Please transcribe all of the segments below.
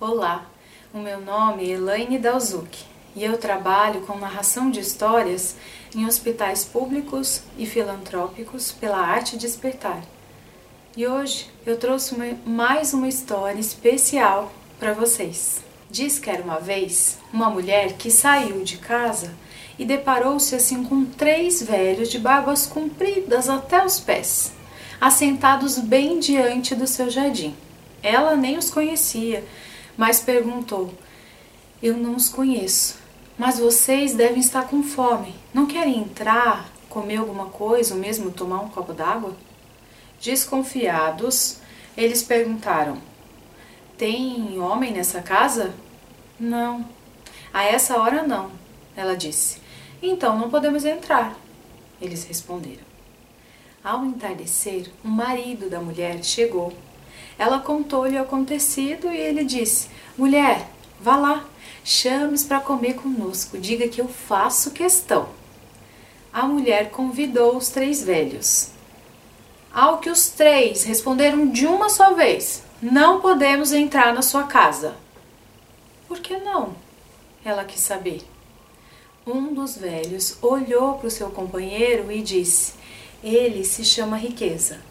Olá, o meu nome é Elaine Dalzuc e eu trabalho com narração de histórias em hospitais públicos e filantrópicos pela Arte Despertar. E hoje eu trouxe uma, mais uma história especial para vocês. Diz que era uma vez uma mulher que saiu de casa e deparou-se assim com três velhos de barbas compridas até os pés, assentados bem diante do seu jardim. Ela nem os conhecia mas perguntou: Eu não os conheço, mas vocês devem estar com fome. Não querem entrar, comer alguma coisa ou mesmo tomar um copo d'água? Desconfiados, eles perguntaram: Tem homem nessa casa? Não. A essa hora não, ela disse. Então não podemos entrar. Eles responderam. Ao entardecer, o marido da mulher chegou ela contou-lhe o acontecido e ele disse: Mulher, vá lá, chame-os para comer conosco, diga que eu faço questão. A mulher convidou os três velhos. Ao que os três responderam de uma só vez: Não podemos entrar na sua casa. Por que não? Ela quis saber. Um dos velhos olhou para o seu companheiro e disse: Ele se chama riqueza.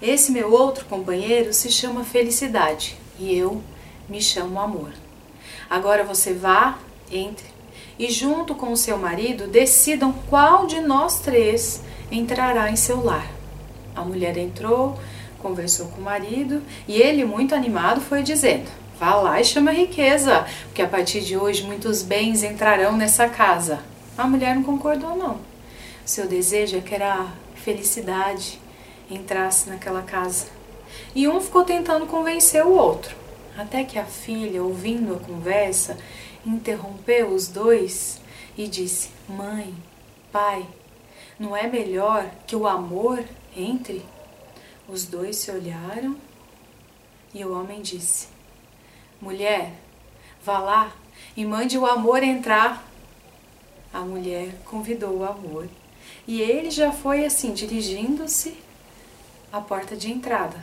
Esse meu outro companheiro se chama Felicidade e eu me chamo Amor. Agora você vá, entre e, junto com o seu marido, decidam qual de nós três entrará em seu lar. A mulher entrou, conversou com o marido e ele, muito animado, foi dizendo: Vá lá e chama a riqueza, porque a partir de hoje muitos bens entrarão nessa casa. A mulher não concordou, não. Seu desejo é que era felicidade entrasse naquela casa. E um ficou tentando convencer o outro, até que a filha, ouvindo a conversa, interrompeu os dois e disse: Mãe, pai, não é melhor que o amor entre? Os dois se olharam e o homem disse: Mulher, vá lá e mande o amor entrar. A mulher convidou o amor e ele já foi assim, dirigindo-se a porta de entrada.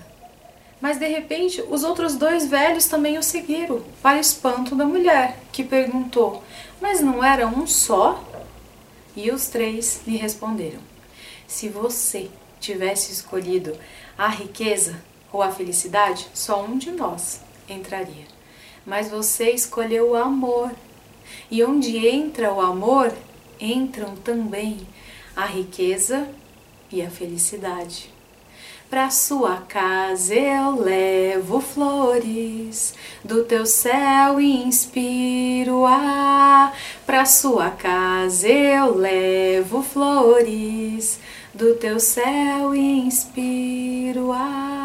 Mas de repente, os outros dois velhos também o seguiram, para espanto da mulher, que perguntou: Mas não era um só? E os três lhe responderam: Se você tivesse escolhido a riqueza ou a felicidade, só um de nós entraria. Mas você escolheu o amor. E onde entra o amor, entram também a riqueza e a felicidade. Pra sua casa eu levo flores, do teu céu inspiro ar. Pra sua casa eu levo flores, do teu céu inspiro ar.